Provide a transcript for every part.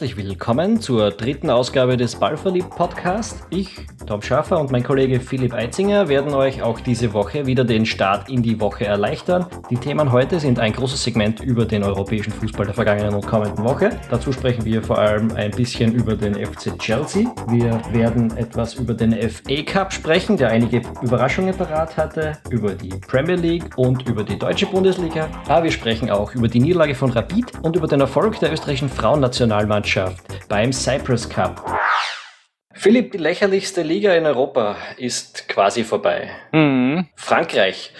herzlich willkommen zur dritten Ausgabe des Ballverliebt Podcast. Ich, Tom Schaffer und mein Kollege Philipp Eitzinger werden euch auch diese Woche wieder den Start in die Woche erleichtern. Die Themen heute sind ein großes Segment über den europäischen Fußball der vergangenen und kommenden Woche. Dazu sprechen wir vor allem ein bisschen über den FC Chelsea. Wir werden etwas über den FA Cup sprechen, der einige Überraschungen parat hatte, über die Premier League und über die deutsche Bundesliga. Aber wir sprechen auch über die Niederlage von Rapid und über den Erfolg der österreichischen Frauennationalmannschaft beim Cyprus Cup. Philipp, die lächerlichste Liga in Europa ist quasi vorbei. Mhm. Frankreich.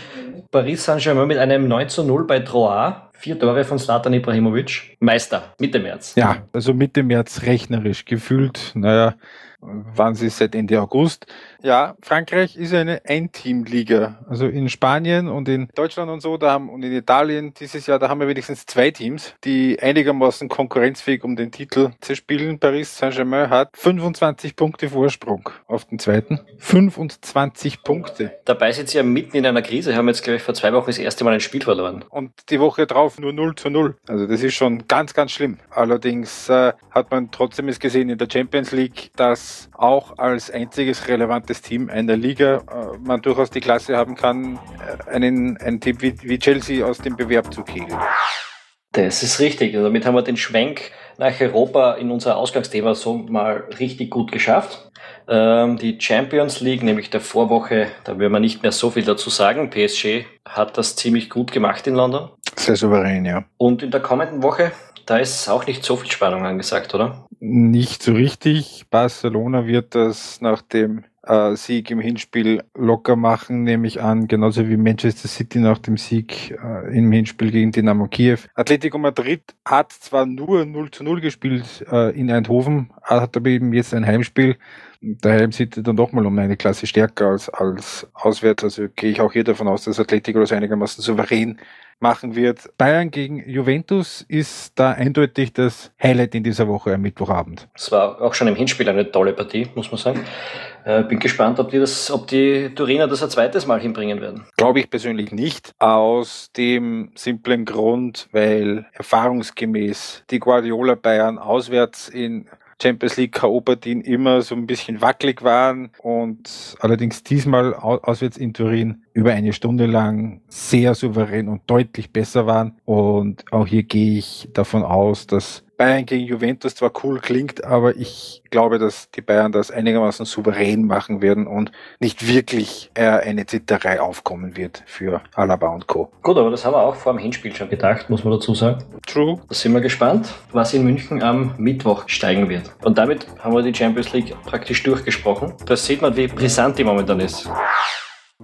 Paris Saint-Germain mit einem 9 zu 0 bei Troyes. Vier Tore von Slatan Ibrahimovic. Meister, Mitte März. Ja, also Mitte März rechnerisch gefühlt. Naja, waren sie seit Ende August. Ja, Frankreich ist eine Ein-Team-Liga. Also in Spanien und in Deutschland und so, da haben, und in Italien dieses Jahr, da haben wir wenigstens zwei Teams, die einigermaßen konkurrenzfähig um den Titel zu spielen. Paris Saint-Germain hat 25 Punkte Vorsprung auf den zweiten. 25 Punkte. Dabei sind sie ja mitten in einer Krise, haben jetzt, glaube ich, vor zwei Wochen das erste Mal ein Spiel verloren. Und die Woche drauf nur 0 zu 0. Also das ist schon ganz, ganz schlimm. Allerdings äh, hat man trotzdem es gesehen in der Champions League, dass auch als einziges relevantes starkes Team einer Liga äh, man durchaus die Klasse haben kann, äh, einen, ein Team wie, wie Chelsea aus dem Bewerb zu kegeln. Das ist richtig. Also damit haben wir den Schwenk nach Europa in unser Ausgangsthema so mal richtig gut geschafft. Ähm, die Champions League, nämlich der Vorwoche, da werden wir nicht mehr so viel dazu sagen. PSG hat das ziemlich gut gemacht in London. Sehr souverän, ja. Und in der kommenden Woche, da ist auch nicht so viel Spannung angesagt, oder? Nicht so richtig. Barcelona wird das nach dem äh, Sieg im Hinspiel locker machen, nehme ich an, genauso wie Manchester City nach dem Sieg äh, im Hinspiel gegen Dynamo Kiew. Atletico Madrid hat zwar nur 0 zu 0 gespielt äh, in Eindhoven, hat aber eben jetzt ein Heimspiel. Daheim sieht dann doch mal um eine Klasse stärker als, als auswärts. Also gehe ich auch hier davon aus, dass Atletico das einigermaßen souverän machen wird. Bayern gegen Juventus ist da eindeutig das Highlight in dieser Woche am Mittwochabend. Es war auch schon im Hinspiel eine tolle Partie, muss man sagen. Äh, bin gespannt, ob die, das, ob die Turiner das ein zweites Mal hinbringen werden. Glaube ich persönlich nicht. Aus dem simplen Grund, weil erfahrungsgemäß die Guardiola Bayern auswärts in Champions League K.O.-Partien immer so ein bisschen wackelig waren und allerdings diesmal auswärts in Turin über eine Stunde lang sehr souverän und deutlich besser waren. Und auch hier gehe ich davon aus, dass Bayern gegen Juventus zwar cool klingt, aber ich glaube, dass die Bayern das einigermaßen souverän machen werden und nicht wirklich äh, eine Zitterei aufkommen wird für Alaba und Co. Gut, aber das haben wir auch vor dem Hinspiel schon gedacht, muss man dazu sagen. True. Da sind wir gespannt, was in München am Mittwoch steigen wird. Und damit haben wir die Champions League praktisch durchgesprochen. Da sieht man, wie brisant die momentan ist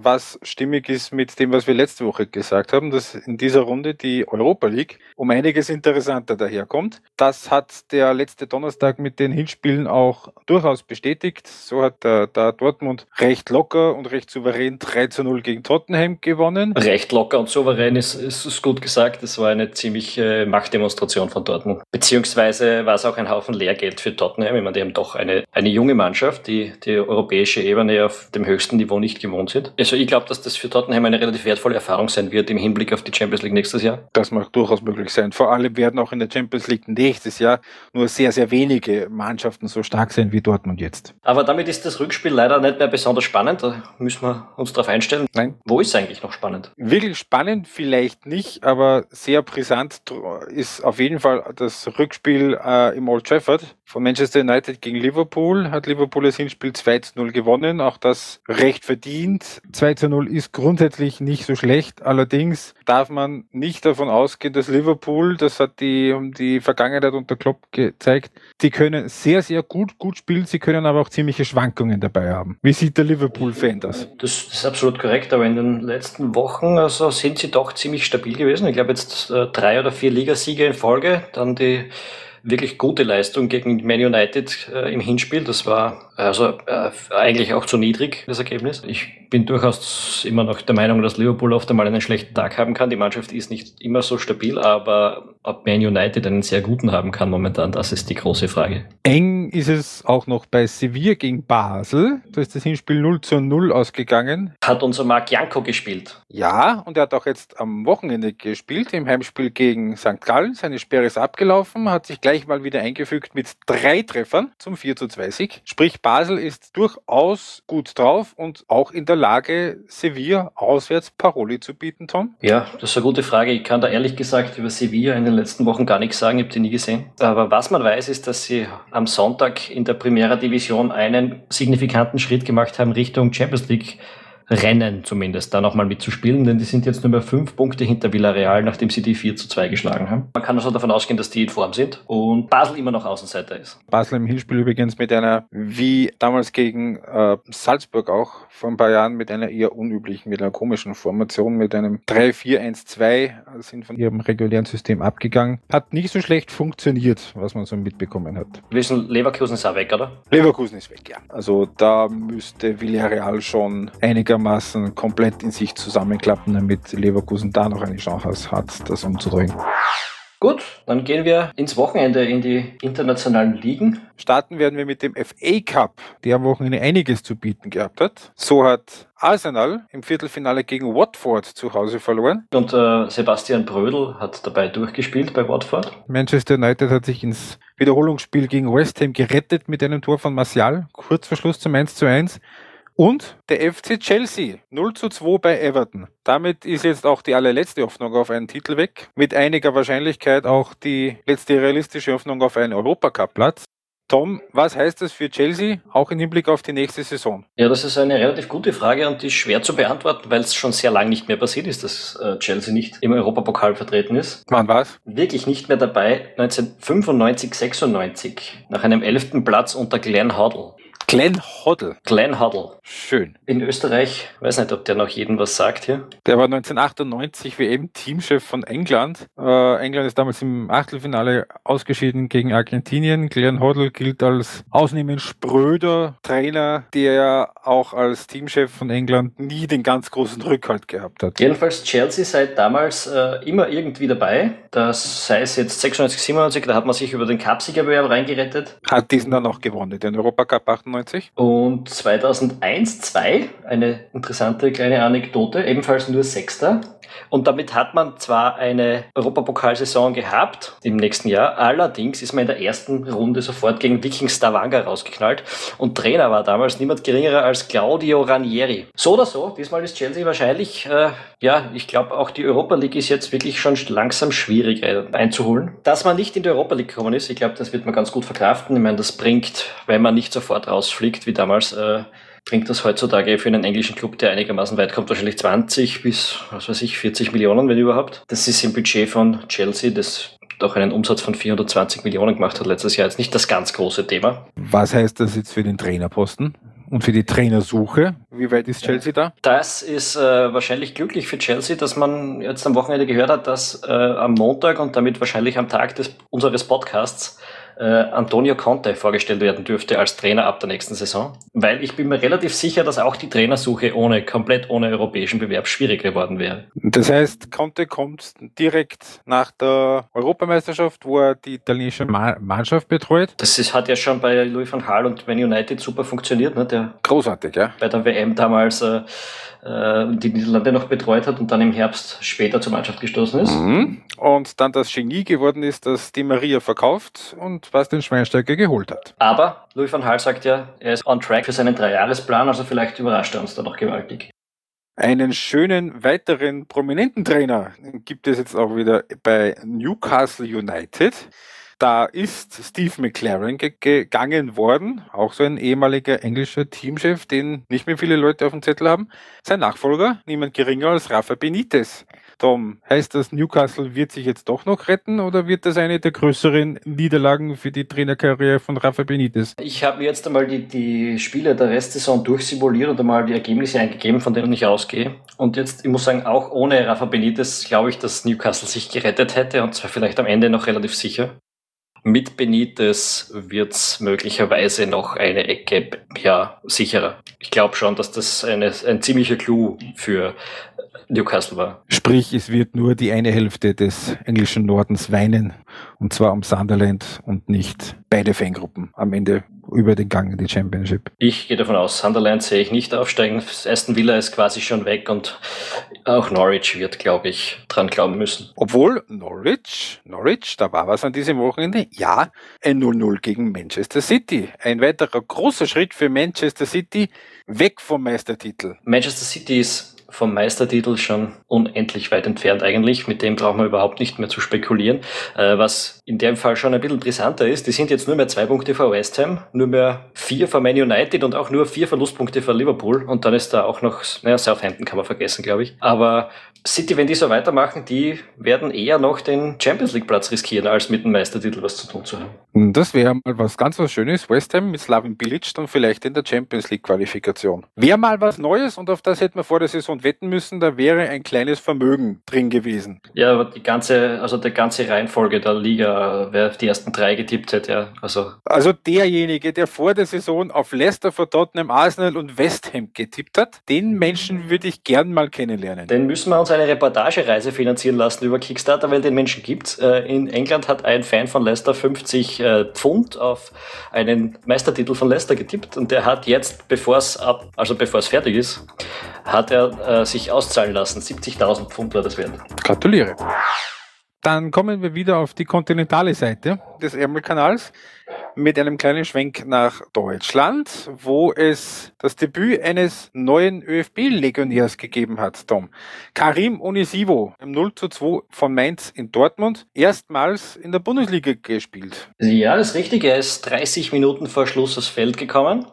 was stimmig ist mit dem, was wir letzte Woche gesagt haben, dass in dieser Runde die Europa League um einiges interessanter daherkommt. Das hat der letzte Donnerstag mit den Hinspielen auch durchaus bestätigt. So hat der, der Dortmund recht locker und recht souverän 3 zu 0 gegen Tottenham gewonnen. Recht locker und souverän ist, ist, ist gut gesagt. Das war eine ziemliche Machtdemonstration von Dortmund. Beziehungsweise war es auch ein Haufen Lehrgeld für Tottenham. Ich meine, die haben doch eine, eine junge Mannschaft, die die europäische Ebene auf dem höchsten Niveau nicht gewohnt sind. Also ich glaube, dass das für Tottenham eine relativ wertvolle Erfahrung sein wird im Hinblick auf die Champions League nächstes Jahr. Das mag durchaus möglich sein. Vor allem werden auch in der Champions League nächstes Jahr nur sehr, sehr wenige Mannschaften so stark sein wie Dortmund jetzt. Aber damit ist das Rückspiel leider nicht mehr besonders spannend. Da müssen wir uns darauf einstellen. Nein. Wo ist es eigentlich noch spannend? Wirklich spannend vielleicht nicht, aber sehr brisant ist auf jeden Fall das Rückspiel äh, im Old Trafford von Manchester United gegen Liverpool. Hat Liverpool das Hinspiel 2 zu 0 gewonnen. Auch das recht verdient. 2 zu 0 ist grundsätzlich nicht so schlecht. Allerdings darf man nicht davon ausgehen, dass Liverpool, das hat die, die Vergangenheit unter Klopp gezeigt, die können sehr, sehr gut, gut spielen. Sie können aber auch ziemliche Schwankungen dabei haben. Wie sieht der Liverpool-Fan das? das? ist absolut korrekt, aber in den letzten Wochen also sind sie doch ziemlich stabil gewesen. Ich glaube jetzt äh, drei oder vier Ligasiege in Folge, dann die wirklich gute Leistung gegen Man United äh, im Hinspiel. Das war also äh, eigentlich auch zu niedrig, das Ergebnis. Ich bin durchaus immer noch der Meinung, dass Liverpool oft einmal einen schlechten Tag haben kann. Die Mannschaft ist nicht immer so stabil, aber ob Man United einen sehr guten haben kann momentan, das ist die große Frage. Eng ist es auch noch bei Sevilla gegen Basel. Da ist das Hinspiel 0 zu 0 ausgegangen. Hat unser Marc Janko gespielt. Ja, und er hat auch jetzt am Wochenende gespielt, im Heimspiel gegen St. Gallen. Seine Sperre ist abgelaufen, hat sich gleich mal wieder eingefügt mit drei Treffern zum 4 zu 2 Sieg. Sprich, Basel ist durchaus gut drauf und auch in der Lage, Sevilla auswärts Paroli zu bieten, Tom. Ja, das ist eine gute Frage. Ich kann da ehrlich gesagt über Sevilla in den letzten Wochen gar nichts sagen. Ich habe die nie gesehen. Aber was man weiß, ist, dass sie am Sonntag in der Primera Division einen signifikanten Schritt gemacht haben Richtung Champions League Rennen zumindest, da nochmal mitzuspielen, denn die sind jetzt nur mehr fünf Punkte hinter Villarreal, nachdem sie die 4 zu 2 geschlagen haben. Man kann also davon ausgehen, dass die in Form sind und Basel immer noch Außenseiter ist. Basel im Hinspiel übrigens mit einer, wie damals gegen äh, Salzburg auch vor ein paar Jahren, mit einer eher unüblichen, mit einer komischen Formation, mit einem 3-4-1-2, sind von ihrem regulären System abgegangen. Hat nicht so schlecht funktioniert, was man so mitbekommen hat. Wissen, Leverkusen ist auch weg, oder? Leverkusen ist weg, ja. Also da müsste Villarreal schon einiger einigermaßen komplett in sich zusammenklappen, damit Leverkusen da noch eine Chance hat, das umzudrehen. Gut, dann gehen wir ins Wochenende in die internationalen Ligen. Starten werden wir mit dem FA Cup, der am Wochenende einiges zu bieten gehabt hat. So hat Arsenal im Viertelfinale gegen Watford zu Hause verloren. Und äh, Sebastian Brödel hat dabei durchgespielt bei Watford. Manchester United hat sich ins Wiederholungsspiel gegen West Ham gerettet mit einem Tor von Martial, kurz vor Schluss zum 1 zu 1. Und der FC Chelsea 0 zu 2 bei Everton. Damit ist jetzt auch die allerletzte Hoffnung auf einen Titel weg. Mit einiger Wahrscheinlichkeit auch die letzte realistische Hoffnung auf einen Europacup-Platz. Tom, was heißt das für Chelsea, auch im Hinblick auf die nächste Saison? Ja, das ist eine relativ gute Frage und die ist schwer zu beantworten, weil es schon sehr lange nicht mehr passiert ist, dass äh, Chelsea nicht im Europapokal vertreten ist. Wann war's? Wirklich nicht mehr dabei, 1995, 96, nach einem elften Platz unter Glenn Hoddle. Glenn Hoddle. Glenn Hoddle. Schön. In Österreich, weiß nicht, ob der noch jedem was sagt hier. Der war 1998 WM-Teamchef von England. Äh, England ist damals im Achtelfinale ausgeschieden gegen Argentinien. Glenn Hoddle gilt als ausnehmend spröder Trainer, der auch als Teamchef von England nie den ganz großen Rückhalt gehabt hat. Jedenfalls Chelsea seit damals äh, immer irgendwie dabei. Das sei es jetzt 96, 97, da hat man sich über den Cupsiegerbewerb reingerettet. Hat diesen dann auch gewonnen, den Europacup 98. Und 2001, 2, eine interessante kleine Anekdote, ebenfalls nur Sechster. Und damit hat man zwar eine Europapokalsaison gehabt im nächsten Jahr, allerdings ist man in der ersten Runde sofort gegen Viking Stavanger rausgeknallt und Trainer war damals niemand geringerer als Claudio Ranieri. So oder so, diesmal ist Chelsea wahrscheinlich, äh, ja, ich glaube auch die Europa League ist jetzt wirklich schon langsam schwierig äh, einzuholen. Dass man nicht in die Europa League gekommen ist, ich glaube, das wird man ganz gut verkraften. Ich meine, das bringt, wenn man nicht sofort rausfliegt, wie damals, äh, bringt das heutzutage für einen englischen Club, der einigermaßen weit kommt, wahrscheinlich 20 bis, was weiß ich, 40 Millionen, wenn überhaupt. Das ist im Budget von Chelsea, das doch einen Umsatz von 420 Millionen gemacht hat letztes Jahr. Jetzt nicht das ganz große Thema. Was heißt das jetzt für den Trainerposten? Und für die Trainersuche, wie weit ist Chelsea da? Das ist äh, wahrscheinlich glücklich für Chelsea, dass man jetzt am Wochenende gehört hat, dass äh, am Montag und damit wahrscheinlich am Tag des, unseres Podcasts äh, Antonio Conte vorgestellt werden dürfte als Trainer ab der nächsten Saison. Weil ich bin mir relativ sicher, dass auch die Trainersuche ohne, komplett ohne europäischen Bewerb schwierig geworden wäre. Das heißt, Conte kommt direkt nach der Europameisterschaft, wo er die italienische Ma Mannschaft betreut. Das ist, hat ja schon bei Louis van Gaal und Man United super funktioniert. Ne? Der Großartig, ja. Bei der WM damals äh, die Niederlande noch betreut hat und dann im Herbst später zur Mannschaft gestoßen ist. Mhm. Und dann das Genie geworden ist, dass die Maria verkauft und was den Schweinsteiger geholt hat. Aber Louis van Gaal sagt ja, er ist on track für seinen Dreijahresplan, also vielleicht überrascht er uns da noch gewaltig. Einen schönen weiteren prominenten Trainer gibt es jetzt auch wieder bei Newcastle United. Da ist Steve McLaren ge gegangen worden, auch so ein ehemaliger englischer Teamchef, den nicht mehr viele Leute auf dem Zettel haben. Sein Nachfolger, niemand geringer als Rafa Benitez. Tom, heißt das, Newcastle wird sich jetzt doch noch retten oder wird das eine der größeren Niederlagen für die Trainerkarriere von Rafa Benitez? Ich habe mir jetzt einmal die, die Spiele der Restsaison durchsimuliert und einmal die Ergebnisse eingegeben, von denen ich ausgehe. Und jetzt, ich muss sagen, auch ohne Rafa Benitez glaube ich, dass Newcastle sich gerettet hätte und zwar vielleicht am Ende noch relativ sicher. Mit Benitez wird es möglicherweise noch eine Ecke ja, sicherer. Ich glaube schon, dass das eine, ein ziemlicher Clou für Newcastle war. Sprich, es wird nur die eine Hälfte des englischen Nordens weinen, und zwar um Sunderland und nicht beide Fangruppen am Ende über den Gang in die Championship. Ich gehe davon aus, Sunderland sehe ich nicht aufsteigen. Aston Villa ist quasi schon weg und auch Norwich wird, glaube ich, dran glauben müssen. Obwohl Norwich, Norwich, da war was an diesem Wochenende, ja, ein 0-0 gegen Manchester City. Ein weiterer großer Schritt für Manchester City weg vom Meistertitel. Manchester City ist vom Meistertitel schon unendlich weit entfernt eigentlich. Mit dem brauchen wir überhaupt nicht mehr zu spekulieren. Äh, was in dem Fall schon ein bisschen brisanter ist, die sind jetzt nur mehr zwei Punkte vor West Ham, nur mehr vier vor Man United und auch nur vier Verlustpunkte vor Liverpool. Und dann ist da auch noch, naja, Southampton kann man vergessen, glaube ich. Aber City, wenn die so weitermachen, die werden eher noch den Champions League Platz riskieren, als mit dem Meistertitel was zu tun zu haben. Das wäre mal was ganz was Schönes. West Ham mit Slaven Bilic dann vielleicht in der Champions League Qualifikation. Wäre mal was Neues und auf das hätten wir vor der Saison wetten müssen, da wäre ein kleines Vermögen drin gewesen. Ja, aber die ganze, also die ganze Reihenfolge der Liga, wer die ersten drei getippt hätte, ja. Also, also derjenige, der vor der Saison auf Leicester, vor Tottenham, Arsenal und West Ham getippt hat, den Menschen würde ich gern mal kennenlernen. Den müssen wir uns eine Reportagereise finanzieren lassen über Kickstarter, weil den Menschen gibt's. Äh, in England hat ein Fan von Leicester 50 äh, Pfund auf einen Meistertitel von Leicester getippt und der hat jetzt, bevor es ab, also bevor es fertig ist, hat er äh, sich auszahlen lassen. 70.000 Pfund war das wert. Gratuliere. Dann kommen wir wieder auf die kontinentale Seite des Ärmelkanals mit einem kleinen Schwenk nach Deutschland, wo es das Debüt eines neuen ÖFB-Legionärs gegeben hat, Tom. Karim Onisivo im 0 zu 2 von Mainz in Dortmund, erstmals in der Bundesliga gespielt. Ja, das ist richtig. Er ist 30 Minuten vor Schluss aufs Feld gekommen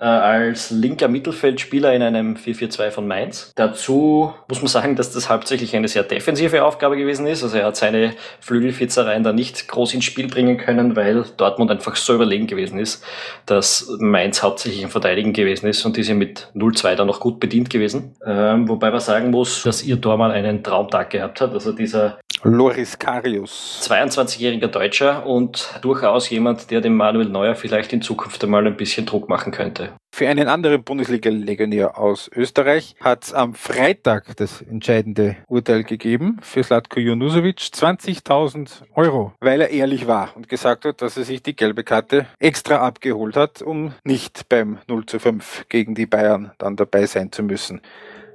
äh, als linker Mittelfeldspieler in einem 4-4-2 von Mainz. Dazu muss man sagen, dass das hauptsächlich eine sehr defensive Aufgabe gewesen ist. Also er hat seine Flügelfitzereien da nicht groß ins Spiel bringen können, weil Dortmund einfach so überlegen gewesen ist, dass Mainz hauptsächlich im Verteidigen gewesen ist und die sind mit 0-2 dann noch gut bedient gewesen. Ähm, wobei man sagen muss, dass ihr Tormann einen Traumtag gehabt hat. Also dieser Loris Karius. 22-jähriger Deutscher und durchaus jemand, der dem Manuel Neuer vielleicht in Zukunft einmal ein bisschen Druck machen könnte. Für einen anderen Bundesliga-Legionär aus Österreich hat es am Freitag das entscheidende Urteil gegeben für Slatko Junusovic 20.000 Euro, weil er ehrlich war und gesagt hat, dass er sich die gelbe Karte extra abgeholt hat, um nicht beim 0 zu 5 gegen die Bayern dann dabei sein zu müssen.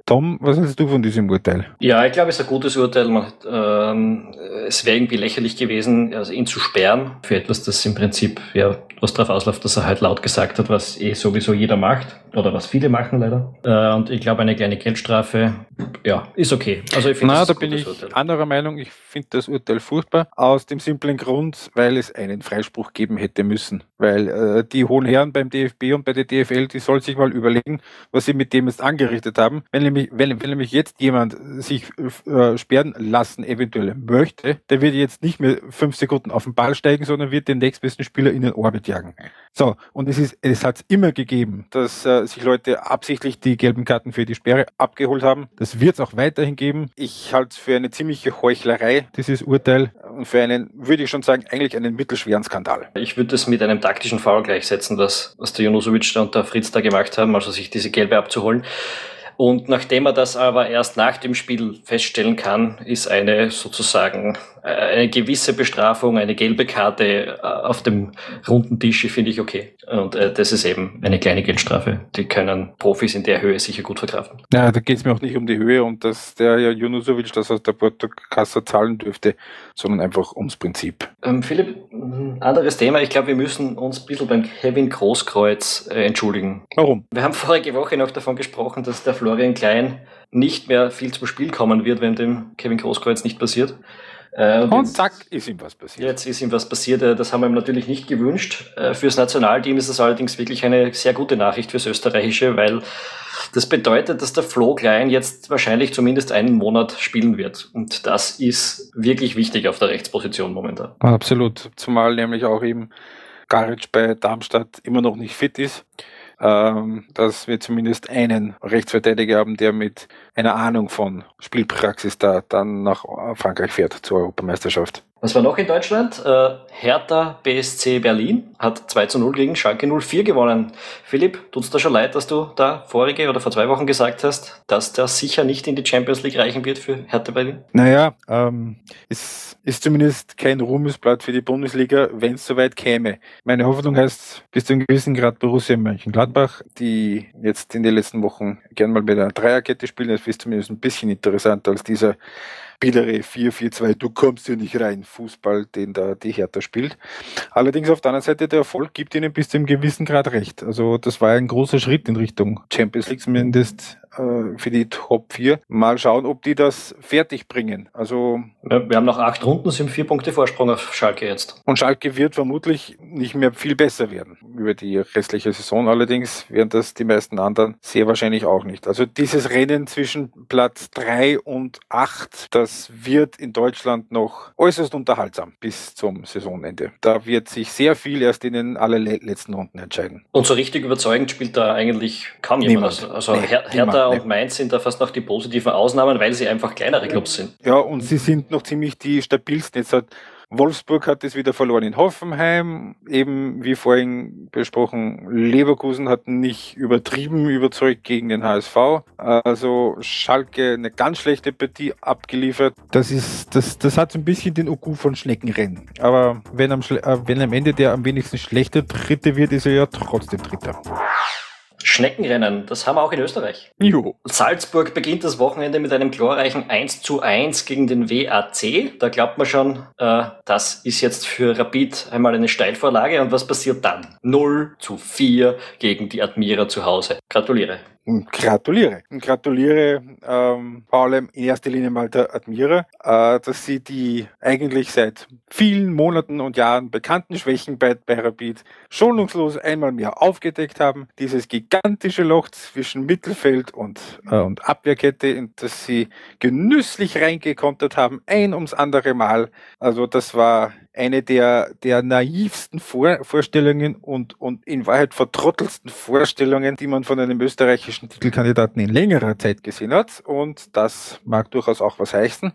Tom, was hältst du von diesem Urteil? Ja, ich glaube, es ist ein gutes Urteil. Man, ähm, es wäre irgendwie lächerlich gewesen, also ihn zu sperren für etwas, das im Prinzip ja was darauf ausläuft, dass er halt laut gesagt hat, was eh sowieso jeder macht oder was viele machen leider. Äh, und ich glaube, eine kleine Geldstrafe, ja, ist okay. Also ich finde, da bin ich Urteil. anderer Meinung. Ich finde das Urteil furchtbar aus dem simplen Grund, weil es einen Freispruch geben hätte müssen. Weil äh, die hohen Herren beim DFB und bei der DFL, die soll sich mal überlegen, was sie mit dem jetzt angerichtet haben. Wenn nämlich, wenn, wenn nämlich jetzt jemand sich äh, sperren lassen eventuell möchte, der wird jetzt nicht mehr fünf Sekunden auf den Ball steigen, sondern wird den nächstbesten Spieler in den Orbit jagen. So, und es ist, es hat immer gegeben, dass äh, sich Leute absichtlich die gelben Karten für die Sperre abgeholt haben. Das wird es auch weiterhin geben. Ich halte es für eine ziemliche Heuchlerei, dieses Urteil, und für einen, würde ich schon sagen, eigentlich einen mittelschweren Skandal. Ich würde es mit einem taktischen Foul gleichsetzen, was, was der Junusovic und der Fritz da gemacht haben, also sich diese gelbe abzuholen. Und nachdem er das aber erst nach dem Spiel feststellen kann, ist eine sozusagen äh, eine gewisse Bestrafung, eine gelbe Karte äh, auf dem runden Tisch, finde ich okay. Und äh, das ist eben eine kleine Geldstrafe. Die können Profis in der Höhe sicher gut verkraften. Ja, da geht es mir auch nicht um die Höhe und dass der ja Junusovic das aus der Portokasse zahlen dürfte, sondern einfach ums Prinzip. Ähm, Philipp, ein anderes Thema. Ich glaube, wir müssen uns ein bisschen beim Kevin Großkreuz äh, entschuldigen. Warum? Wir haben vorige Woche noch davon gesprochen, dass der Florian Klein nicht mehr viel zum Spiel kommen wird, wenn dem Kevin Großkreuz nicht passiert. Äh, und, und zack, ist ihm was passiert. Jetzt ist ihm was passiert. Äh, das haben wir ihm natürlich nicht gewünscht. Äh, fürs Nationalteam ist das allerdings wirklich eine sehr gute Nachricht fürs Österreichische, weil das bedeutet, dass der Flo Klein jetzt wahrscheinlich zumindest einen Monat spielen wird. Und das ist wirklich wichtig auf der Rechtsposition momentan. Absolut. Zumal nämlich auch eben Garic bei Darmstadt immer noch nicht fit ist ähm, dass wir zumindest einen Rechtsverteidiger haben, der mit einer Ahnung von Spielpraxis da dann nach Frankreich fährt zur Europameisterschaft. Was war noch in Deutschland? Äh, Hertha BSC Berlin hat 2 zu 0 gegen Schalke 04 gewonnen. Philipp, tut's da schon leid, dass du da vorige oder vor zwei Wochen gesagt hast, dass das sicher nicht in die Champions League reichen wird für Hertha Berlin? Naja, ähm, es ist zumindest kein Ruhmesblatt für die Bundesliga, wenn es soweit käme. Meine Hoffnung heißt bis zu einem gewissen Grad Borussia Mönchengladbach, die jetzt in den letzten Wochen gern mal mit einer Dreierkette spielen. Das ist zumindest ein bisschen interessanter als dieser biedere 4-4-2, du kommst hier nicht rein, Fußball, den da die Hertha spielt. Allerdings auf der anderen Seite, der Erfolg gibt ihnen bis zu einem gewissen Grad recht. Also das war ein großer Schritt in Richtung Champions League, zumindest äh, für die Top 4. Mal schauen, ob die das fertig bringen. Also wir, wir haben noch acht Runden, sind vier Punkte Vorsprung auf Schalke jetzt. Und Schalke wird vermutlich nicht mehr viel besser werden über die restliche Saison. Allerdings werden das die meisten anderen sehr wahrscheinlich auch nicht. Also dieses Rennen zwischen Platz 3 und 8, das wird in Deutschland noch äußerst unterhaltsam bis zum Saisonende. Da wird sich sehr viel erst in den allerletzten Runden entscheiden. Und so richtig überzeugend spielt da eigentlich kaum jemand. Niemand. Also nee, Her Hertha Hertha und Mainz sind da fast noch die positiven Ausnahmen, weil sie einfach kleinere Clubs sind. Ja, und sie sind noch ziemlich die stabilsten. Jetzt hat Wolfsburg hat es wieder verloren in Hoffenheim. Eben wie vorhin besprochen, Leverkusen hat nicht übertrieben überzeugt gegen den HSV. Also Schalke eine ganz schlechte Partie abgeliefert. Das ist, das, das hat so ein bisschen den Oku von Schneckenrennen. Aber wenn am, äh, wenn am Ende der am wenigsten schlechte Dritte wird, ist er ja trotzdem Dritter. Schneckenrennen, das haben wir auch in Österreich. Jo. Salzburg beginnt das Wochenende mit einem glorreichen 1 zu 1 gegen den WAC. Da glaubt man schon, äh, das ist jetzt für Rapid einmal eine Steilvorlage. Und was passiert dann? 0 zu 4 gegen die Admira zu Hause. Gratuliere. Gratuliere. Gratuliere ähm, vor allem in erster Linie mal der Admira, äh, dass sie die eigentlich seit vielen Monaten und Jahren bekannten Schwächen bei, bei Rapid schonungslos einmal mehr aufgedeckt haben. Dieses gigantische Loch zwischen Mittelfeld und, äh, und Abwehrkette, in das sie genüsslich reingekontert haben, ein ums andere Mal. Also das war eine der, der naivsten Vor Vorstellungen und, und in Wahrheit vertrottelsten Vorstellungen, die man von einem österreichischen Titelkandidaten in längerer Zeit gesehen hat. Und das mag durchaus auch was heißen.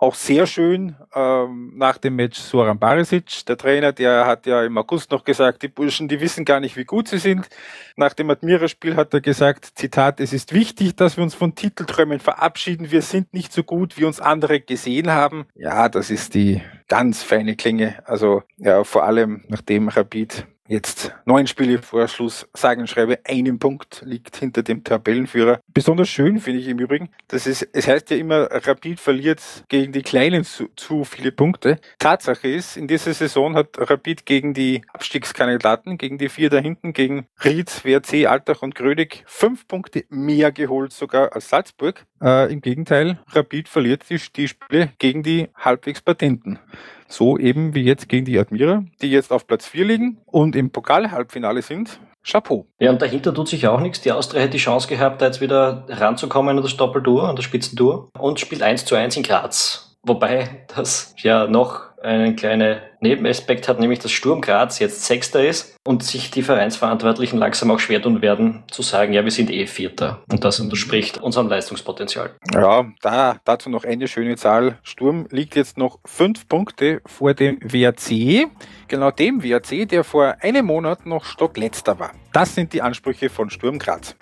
Auch sehr schön ähm, nach dem Match Soran Barisic, der Trainer, der hat ja im August noch gesagt, die Burschen, die wissen gar nicht, wie gut sie sind. Nach dem Admira-Spiel hat er gesagt, Zitat, es ist wichtig, dass wir uns von Titelträumen verabschieden. Wir sind nicht so gut, wie uns andere gesehen haben. Ja, das ist die ganz feine Klinge. Also ja, vor allem nachdem Rapid jetzt neun Spiele vor Schluss sagen schreibe, einen Punkt liegt hinter dem Tabellenführer. Besonders schön finde ich im Übrigen, dass es, es heißt ja immer, Rapid verliert gegen die Kleinen zu, zu viele Punkte. Tatsache ist, in dieser Saison hat Rapid gegen die Abstiegskandidaten, gegen die vier da hinten, gegen Ried, WRC, Altach und Grödig, fünf Punkte mehr geholt sogar als Salzburg. Äh, Im Gegenteil, Rapid verliert die, die Spiele gegen die halbwegs Patenten. So eben wie jetzt gegen die Admira, die jetzt auf Platz 4 liegen und im Pokal-Halbfinale sind. Chapeau. Ja, und dahinter tut sich auch nichts. Die Austria hätte die Chance gehabt, da jetzt wieder ranzukommen an das Doppeltour, an das Spitzentour und spielt 1 zu 1 in Graz. Wobei das ja noch einen kleinen Nebenaspekt hat, nämlich dass Sturm Graz jetzt Sechster ist und sich die Vereinsverantwortlichen langsam auch schwer tun werden, zu sagen, ja, wir sind eh Vierter. Und das unterspricht unserem Leistungspotenzial. Ja, da, dazu noch eine schöne Zahl. Sturm liegt jetzt noch fünf Punkte vor dem WRC. Genau dem WRC, der vor einem Monat noch stockletzter war. Das sind die Ansprüche von Sturm Graz.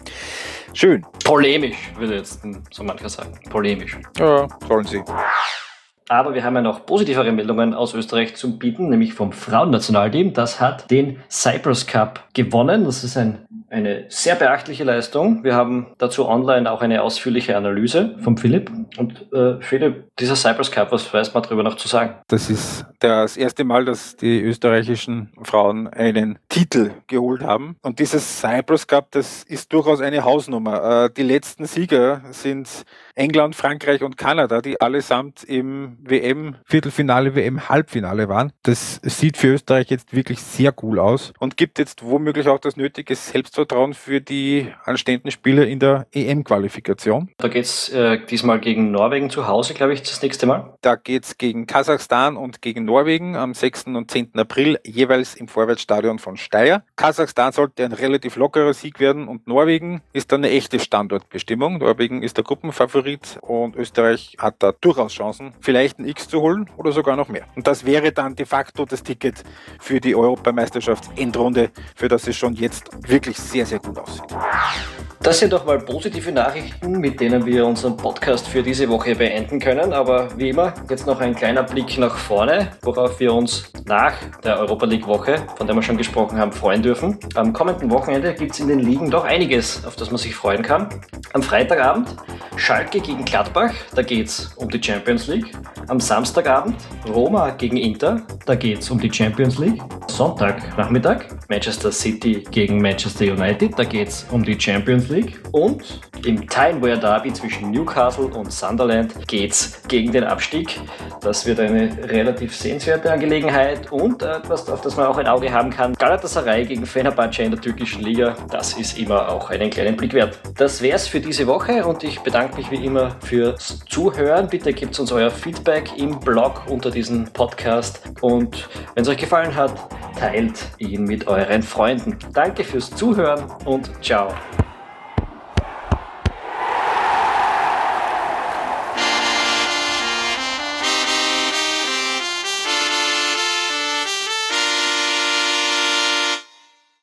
Schön. Polemisch, würde jetzt so mancher sagen. Polemisch. Ja, sollen sie. Aber wir haben ja noch positivere Meldungen aus Österreich zu bieten, nämlich vom Frauennationalteam. Das hat den Cyprus Cup gewonnen. Das ist ein eine sehr beachtliche Leistung. Wir haben dazu online auch eine ausführliche Analyse vom Philipp. Und äh, Philipp, dieser Cyprus Cup, was weiß man darüber noch zu sagen? Das ist das erste Mal, dass die österreichischen Frauen einen Titel geholt haben. Und dieses Cyprus Cup, das ist durchaus eine Hausnummer. Äh, die letzten Sieger sind England, Frankreich und Kanada, die allesamt im WM-Viertelfinale, WM-Halbfinale waren. Das sieht für Österreich jetzt wirklich sehr cool aus und gibt jetzt womöglich auch das nötige Selbstvertrauen Selbstvertrauen für die anstehenden Spieler in der EM-Qualifikation. Da geht es äh, diesmal gegen Norwegen zu Hause, glaube ich, das nächste Mal. Da geht es gegen Kasachstan und gegen Norwegen am 6. und 10. April, jeweils im Vorwärtsstadion von Steyr. Kasachstan sollte ein relativ lockerer Sieg werden und Norwegen ist dann eine echte Standortbestimmung. Norwegen ist der Gruppenfavorit und Österreich hat da durchaus Chancen, vielleicht ein X zu holen oder sogar noch mehr. Und das wäre dann de facto das Ticket für die Europameisterschaftsendrunde, für das es schon jetzt wirklich sehr, sehr gut aussieht. Das sind doch mal positive Nachrichten, mit denen wir unseren Podcast für diese Woche beenden können. Aber wie immer, jetzt noch ein kleiner Blick nach vorne, worauf wir uns nach der Europa League Woche, von der wir schon gesprochen haben, freuen dürfen. Am kommenden Wochenende gibt es in den Ligen doch einiges, auf das man sich freuen kann. Am Freitagabend Schalke gegen Gladbach, da geht es um die Champions League. Am Samstagabend Roma gegen Inter, da geht es um die Champions League. Sonntagnachmittag Manchester City gegen Manchester United, da geht es um die Champions League. Und im Timeware Derby zwischen Newcastle und Sunderland geht es gegen den Abstieg. Das wird eine relativ sehenswerte Angelegenheit und etwas, auf das man auch ein Auge haben kann. Galatasaray gegen Fenerbahce in der türkischen Liga, das ist immer auch einen kleinen Blick wert. Das wäre es für diese Woche und ich bedanke mich wie immer fürs Zuhören. Bitte gebt uns euer Feedback im Blog unter diesem Podcast und wenn es euch gefallen hat, teilt ihn mit euren Freunden. Danke fürs Zuhören und ciao.